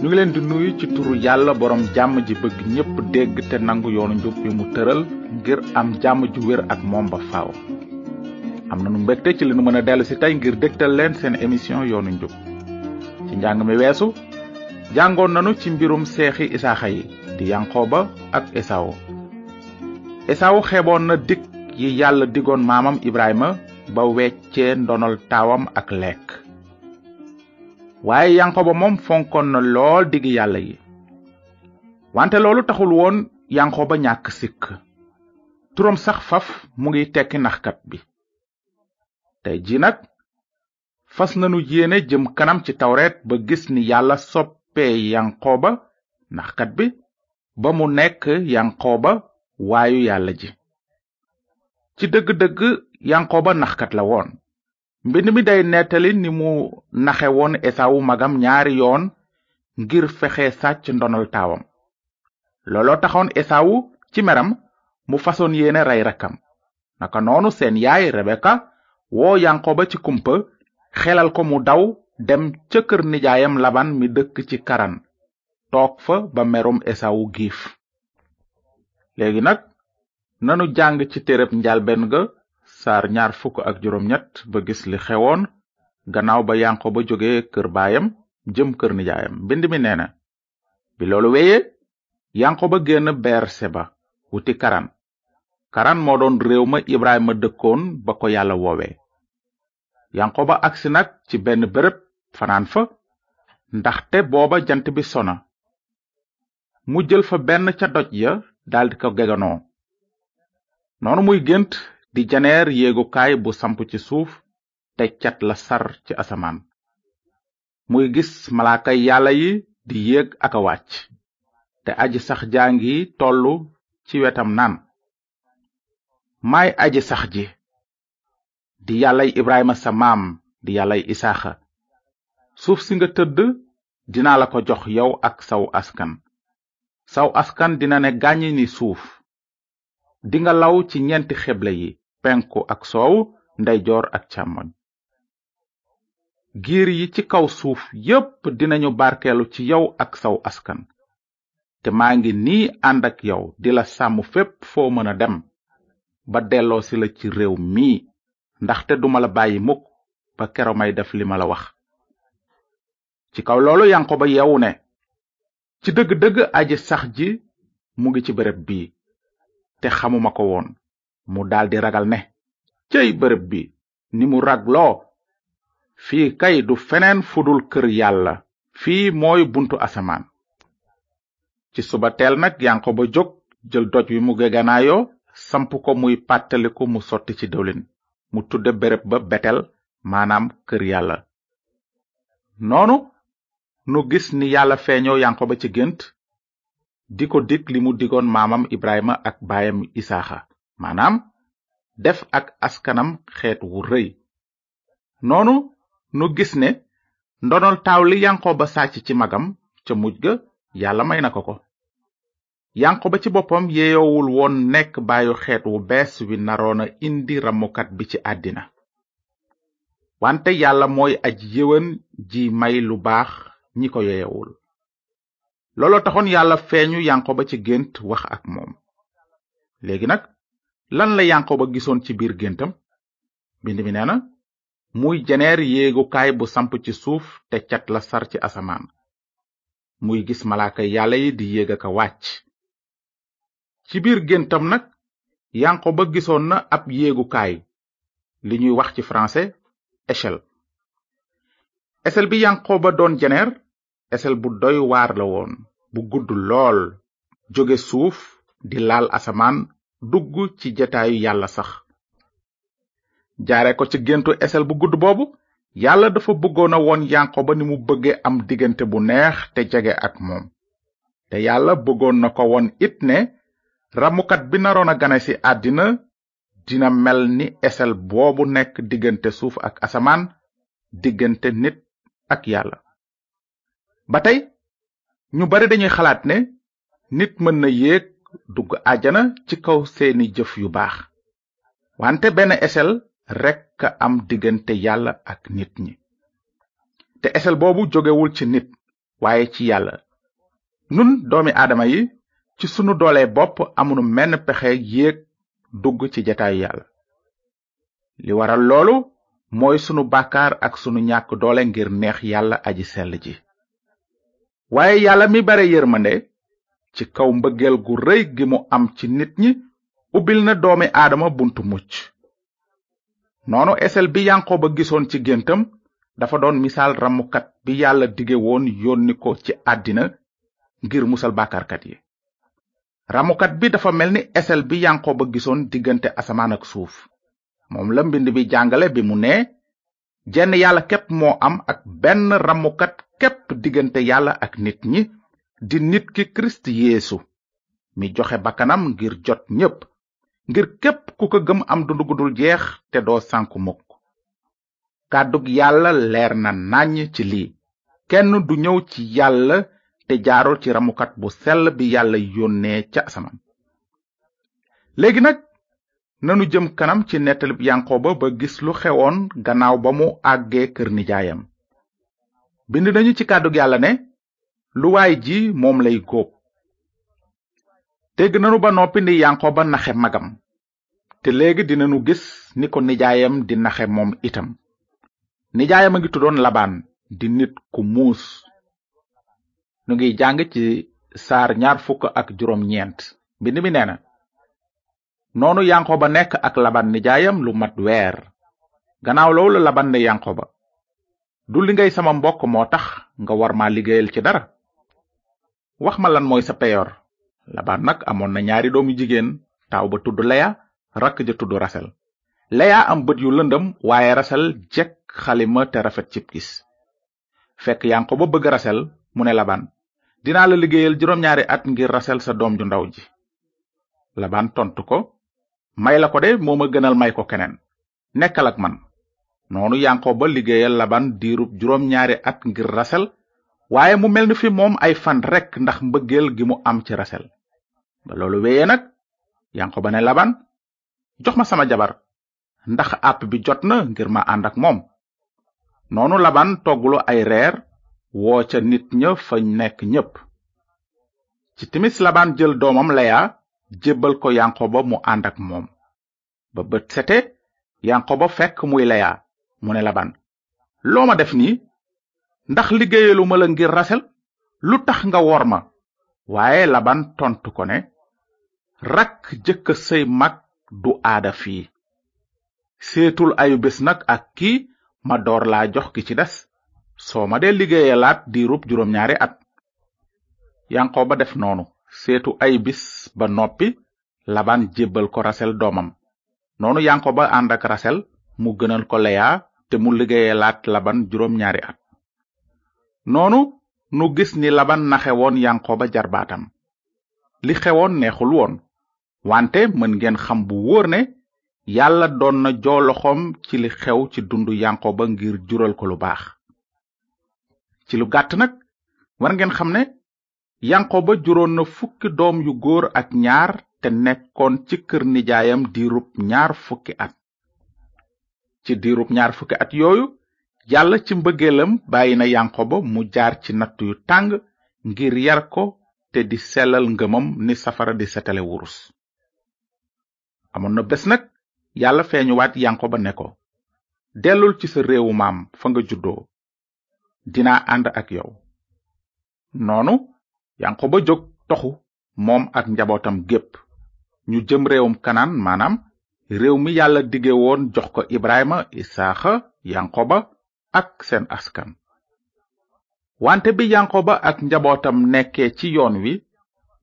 ñu ngi leen di nuyu ci turu yàlla borom jàmm ji bëgg ñépp dégg te nangu yoonu njub bi mu tëral ngir am jàmm ju wér ak moom ba faaw am na nu mbégte ci li nu mën a dellu si tey ngir dégtal leen seen émission yoonu njub ci njàng mi weesu jàngoon nanu ci mbirum seexi isaaxa yi di yanqooba ak esawu esawu xeeboon na dikk yi yàlla digoon maamam ibrahima ba weccee ndonol taawam ak lekk waaye yanqoba moom fonkoon na lool digg yàlla yi wante loolu taxul woon yanqoba ñàkk sikk turam sax faf mu ngi tekki naxkat bi tey ji nag fas nanu yéene jëm kanam ci tawreet ba gis ni yàlla soppee yanqoba naxkat bi ba mu nekk yanqoba waayu yàlla ji ci dëgg-dëgg yanqoba naxkat la woon mbind mi day nettali ni mu naxe woon esawu magam ñaari yoon ngir fexe sàcc ndonol taawam looloo taxoon esawu ci meram mu fasoon yéene rey rakkam naka noonu seen yaay rebeka woo yanqoba ci kumpa xelal ko mu daw dem ca kër nijaayam laban mi dëkk ci karan toog fa ba merum esawu giif léegi nag nanu jàng ci téereb njalben ga saar ñaar fukk ak juróom ñett ba gis li xewoon gannaaw ba yanqo ba jóge kër baayam jëm kër nijaayam mbind mi nee na bi loolu wéyee yanqo ba génn beer seba wuti karan karan moo doon réew ma ibrahima dëkkoon ba ko yàlla woowe yanqo ba agsi nag ci benn bërëb fanaan fa ndaxte booba jant bi sona mu jël fa benn ca doj ya daldi ko geganoo noonu muy gént di janeer yéegukaay bu samp ci suuf te cat la sar ci asamaan muy gis malaakay yàlla yi di yéeg ak a wàcc te aji sax jaa ngi tollu ci wetam naan maay aji sax ji di yàllay ibrahima sa maam di yàllay isaaxa suuf si nga tëdd dinaa la ko jox yow ak saw askan saw askan dina ne gàññi ni suuf dinga law ci ñeenti xeble yi penku ak soow ndeyjoor ak càmmoñ giir yi ci kaw suuf yépp dinañu barkeelu ci yow ak saw askan te maa ngi nii ànd ak yow di la sàmm fépp foo mën a dem ba delloo si la ci réew mii ndaxte duma la bàyyi mukk ba kero may def li ma la wax ci kaw loolu yanqoba yeewu ne ci dëgg-dëgg aji sax ji mu ngi ci bërëb bii te xamuma ko woon mu daldi ragal ne céy bërëb bi ni mu ragloo fii kay du feneen fudul kër yàlla fii mooy buntu asamaan ci suba teel nag yanqoba jóg jël doj wi mu geganaayoo samp ko muy pàttaliku mu sotti ci dëwlin mu tudde béréb ba betel maanaam kër yàlla noonu nu gis ni yàlla feeñoo yanqoba ci gént di ko dig li mu digoon maamam Ibrahima ak baayam Isaaxa maanaam def ak askanam xeet wu rëy noonu nu gis ne ndonol taaw li ba sàcc ci magam ca mujj ga yàlla may na ko ko ba ci boppam yeyoowul woon nekk baayu xeet wu bees wi naroona indi ramukat bi ci àddina wante yàlla mooy aj yëwan ji may lu baax ñi ko yeyoowul looloo taxoon yàlla feeñu yanqoba ci gént wax ak moom léegi nag lan la yanqoba gisoon ci biir géntam bind mi nee na muy jeneer yéegukaay bu samp ci suuf te cat la sar ci asamaan muy gis malaaka yàlla yi di yéeg ak a wàcc ci biir géntam nag yanqoba gisoon na ab yéegukaay li ñuy wax ci français échelle échelle bi yanqoba doon jeneer esel bu doy waar la woon bu gudd lool jóge suuf di laal asamaan dugg ci jataayu yàlla sax jaare ko ci géntu esel bu gudd boobu yàlla dafa bëggoon a woon ba ni mu bëgge am diggante bu neex te jege ak moom te yàlla bëggoon na ko woon it ne ramukat bi naroon a gane ci àddina dina mel ni esel boobu nekk diggante suuf ak asamaan diggante nit ak yàlla ba tey ñu bari dañuy xalaat ne nit mën na yéeg dugg àjjana ci kaw seeni jëf yu baax wante benn esel rekk a am diggante yàlla ak nit ñi te esel boobu jógewul ci nit waaye ci yàlla nun doomi aadama yi ci sunu doole bopp amunu menn pexe yéeg dugg ci jataayu yàlla li waral loolu mooy sunu bàkkaar ak sunu ñàkk doole ngir neex yàlla aji sell ji waaye yàlla mi bare yërmande ci kaw mbëggeel gu rëy gi mu am ci nit ñi ubbil na doomi aadama buntu mucc noonu esel bi yanqooba gisoon ci géntam dafa doon misaal ramukat bi yàlla dige woon yónni ko ci àddina ngir musal bàkkaarkat yi ramukat bi dafa mel ni esel bi yanqooba gisoon diggante asamaan ak suuf moom la mbind bi jàngale bi mu nee jenn yàlla képp moo am ak benn ramukat képp diggante yàlla ak nit ñi di nit ki kirist yeesu mi joxe bakkanam ngir jot ñépp ngir képp ku ko gëm am dund gu dul jeex te doo sànku mukk kàddug yàlla leer na nàññ ci lii kenn du ñëw ci yàlla te jaarul ci ramukat bu sell bi yàlla yónnee ca asamaan léegi nag nanu jëm kanam ci nettalib yanqooba ba gis lu xewoon gannaaw ba mu àggee kër nijaayam bind nañu ci kàddug yàlla ne lu waay ji moom lay góob dégg nanu ba noppi ni ba naxe magam te léegi dinanu gis ni ko nijaayam di naxe moom itam nijaayam a ngi tuddoon labaan di nit ku muus nu ngi jàng ci saar ñaar fukk ak juróom ñeent mbind mi nee na noonu yanqoba nekk ak laban nijaayam lu mat weer gannaaw loolu laban ne yanqoba du li ngay sama mbokk moo tax nga war ma liggéeyal ci dara wax ma lan mooy sa peyor laban nag amoon na ñaari doomu jigéen taaw ba tudd leya rakk ja tudd rasel leya am bët yu lëndëm waaye rasel jekk xalima te rafet cib gis fekk yanqoba bëgg rasel mu ne laban dinaa la liggéeyal juróom ñaari at ngir rasel sa doom ju ndaw ji laban tontu ko may la ko de moo ma gënal may ko keneen nekkal ak man noonu yanqoba liggéeyal laban diirub juróom ñaari at ngir rasel waaye mu mel ni fi moom ay fan rekk ndax mbëggeel gi mu am ci rasel ba loolu wéyee nag yanqoba ne laban jox ma sama jabar ndax àpp bi jot na ngir ma ànd ak moom noonu laban togglu ay reer woo ca nit ña fa nekk ñépp ci timis laban jël doomam leya jébbal ko yanqoba mu ànd ak moom ba bët sete yanqoba fekk muy leya mu ne laban loo ma def nii ndax liggéeyalu ma la ngir rasel lu tax nga wor ma waaye laban tontu ko ne rakk jëkk sëy mag du aada fii seetul ayu bés nag ak kii ma door laa jox ki ci des soo ma dee liggéeyalaat diirub juróom ñaari at yanqoo ba def noonu seetu ay bis ba noppi laban jébbal ko rasel doomam noonu yankoba ànd ak rasel mu gënal ko leya te mu liggéeyalaat laban juróom ñaari at noonu nu gis ni laban naxe woon yankoba jarbaatam li xewoon neexul woon wante mën ngeen xam bu wóor ne yàlla doon na joo loxoom ci li xew ci dundu yankoba ngir jural ko lu baax ci lu gàtt nag war ngeen xam ne yanqoba juróon na fukki doom yu góor ak ñaar te nekkoon ci kër nijaayam diirub ñaar fukki at ci diirub ñaar fukki at yooyu yàlla ci mbëggeelam bàyyi na yanqoba mu jaar ci natt yu tàng ngir yar ko te di sellal ngëmam ni safara di setale wurus amoon na bés nag yàlla feeñuwaat yanqoba ne ko dellul ci sa réewu maam fa nga juddoo dinaa ànd ak yow noonu yanqoba jóg toxu moom ak njabootam gépp ñu jëm réewum kanaan maanaam réew mi yàlla dige woon jox ko ibrahima isaaxa yanqoba ak seen askan wante bi yanqoba ak njabootam nekkee ci yoon wi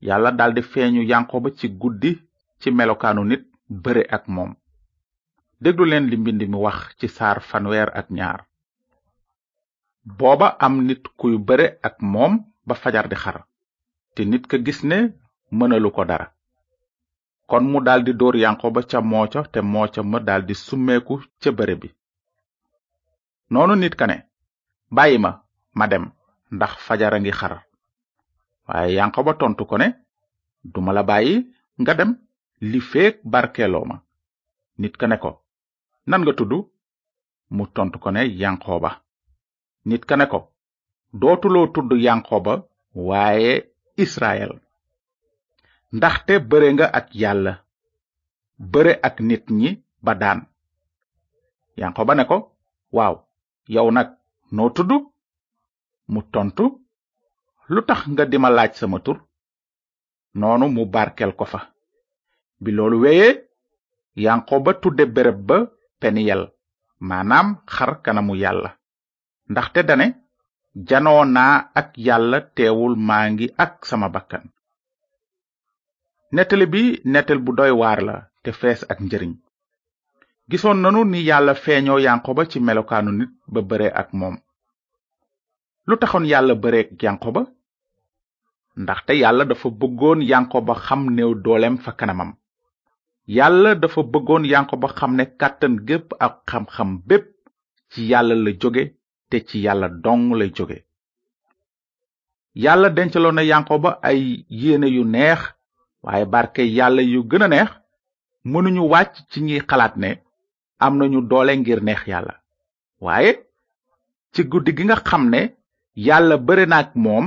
yàlla daldi feeñu yanqoba ci guddi ci melokaanu nit bëre ak moom déglu leen li mbind mi wax ci saar fanweer ak ñaar booba am nit kuy bëre ak moom ba fajar di xar te nit ka gis ne mënalu ko dara kon mu daldi dóor yanqoba ca mooco te mooco ma daldi summeeku ca bëre bi noonu nit ka ne bàyyi ma ma dem ndax fajar a ngi xar waaye yanqoba tontu ko ne duma la bàyyi nga dem li feek barkeeloo ma nit ka ne ko nan nga tudd mu tontu ko ne yanqoba nit ka ne ko dootuloo tudd yanqoba waaye israel ndaxte bëre nga ak yàlla bëre ak nit ñi ba daan yanqoba ne ko waaw yow nag noo tudd mu tontu lu tax nga di ma laaj sama tur noonu mu barkel ko fa bi loolu wéyee yanqoba tudde béréb ba peniyel maanaam xar kanamu yàlla ndaxte dane janoo naa ak yàlla teewul maa ngi ak sama bakkan nettali bi nettal bu doy waar la te fees ak njëriñ gisoon nanu ni yàlla feeñoo yanqoba ci melokaanu nit ba bëre ak moom lu taxoon yàlla bëreek ba ndaxte yàlla dafa bëggoon yankoba xam néew dooleem fa kanamam yàlla dafa bëggoon yankoba xam ne kàttan gépp ak xam-xam bépp ci yàlla la jóge te ci yàlla dong lay jóge yàlla dencaloon na yankoba ay yéene yu neex waaye barke yàlla yu gën a neex mënuñu wàcc ci ñiy xalaat ne am nañu doole ngir neex yàlla waaye ci guddi gi nga xam ne yàlla bëre na ak moom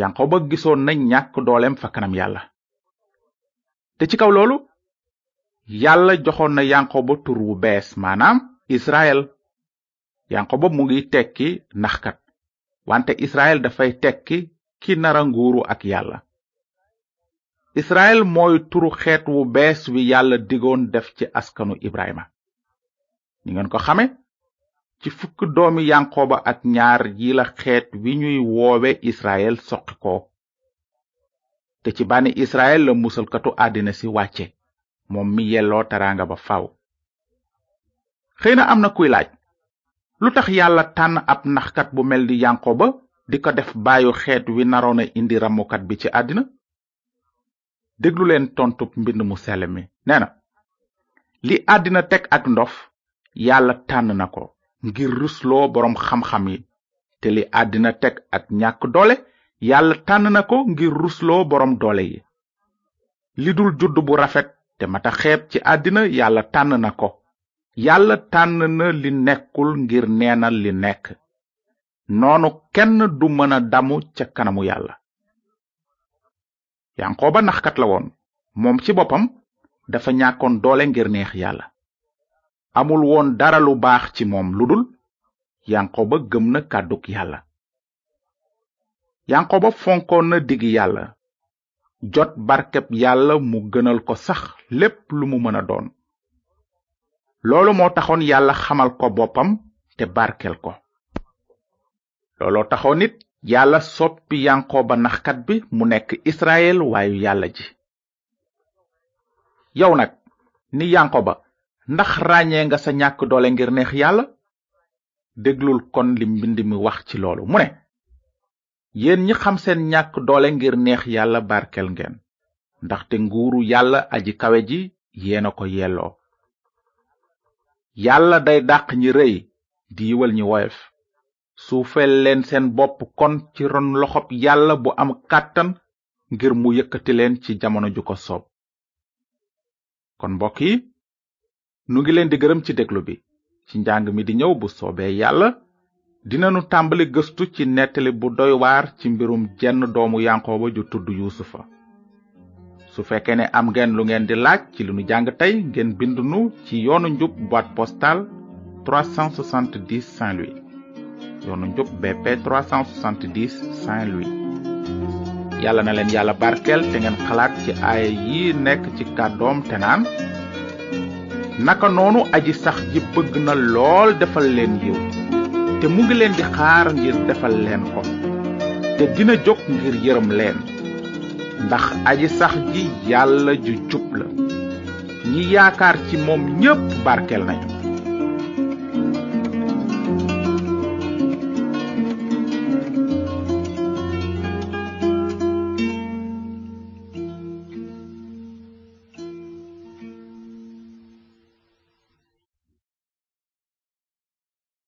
yanqoba gisoon na ñàkk dooleem fa kanam yàlla te ci kaw loolu yàlla joxoon na yanqoba tur wu bees maanaam israel yanqoba mu ngi tekki naxkat wante israel dafay tekki ki nara nguuru ak yàlla israel mooy turu xeet wu bees wi yàlla digoon def ci askanu ibrahima ni ngeen ko xame ci fukk doomi yanqooba ak ñaar yi la xeet wi ñuy woowe israel soqi ko te ci bànni israel la musalkatu àddina si wàcce moom mi yelloo teraanga ba faw xëy na am na kuy laaj lu tax yàlla tànn ab naxkat bu mel ni yanqooba di ko def baayu xeet wi naroon a indi ramukat bi ci àddina déglu leen tontub mbind mu sell mi nee na li àddina teg ak ndof yàlla tànn na ko ngir rusloo boroom xam-xam yi te li àddina teg ak ñàkk doole yàlla tànn na ko ngir rusloo boroom doole yi li dul judd bu rafet te mata xeeb ci àddina yàlla tànn na ko yàlla tànn na li nekkul ngir neenal li nekk noonu kenn du mën a damu ca kanamu yàlla yanqooba naxkat la woon moom ci boppam dafa ñàkkoon doole ngir neex yàlla amul woon dara lu baax ci moom lu dul yanqooba gëm na kàddug yàlla yanqooba fonkoon na digg yàlla jot barkeb yàlla mu gënal ko sax lépp lu mu mën a doon loolu moo taxoon yàlla xamal ko boppam te barkel ko looloo taxoon nit yàlla soppi yanqooba naxkat bi mu nekk israel waayu yàlla ji yow nag ni yanqooba ndax ràññee nga sa ñàkk doole ngir neex yàlla déglul kon li mbind mi wax ci loolu mu ne yéen ñi xam seen ñàkk doole ngir neex yàlla barkel ngeen ndaxte nguuru yàlla aji kawe ji yeena ko yelloo yàlla day dàq ñi rëy di yiwal ñi woyof suufeel leen seen bopp kon ci ron loxob yàlla bu am kàttan ngir mu yëkkati leen ci jamono ju ko soob kon mbokk yi nu ngi leen di gërëm ci déglu bi ci njàng mi di ñëw bu soobee yàlla dinanu tàmbali gëstu ci nettali bu doy waar ci mbirum jenn doomu yanqooba ju tudd yuusufa su fekkee ne am ngeen lu ngeen di laaj ci li nu jàng tey ngeen bind nu ci yoonu njub boîte postale 370 saint louis yoonu njub BP 370 Saint-Louis yàlla na leen yàlla barkeel te ngeen xalaat ci aaya yi nekk ci kàddoom te naan naka noonu aji sax ji bëgg na lool defal leen yiw te mu ngi leen di xaar ngir defal leen ko te dina jóg ngir yërëm leen ndax aji sax ji yàlla ju jub la ñi yaakaar ci moom ñépp barkeel nañu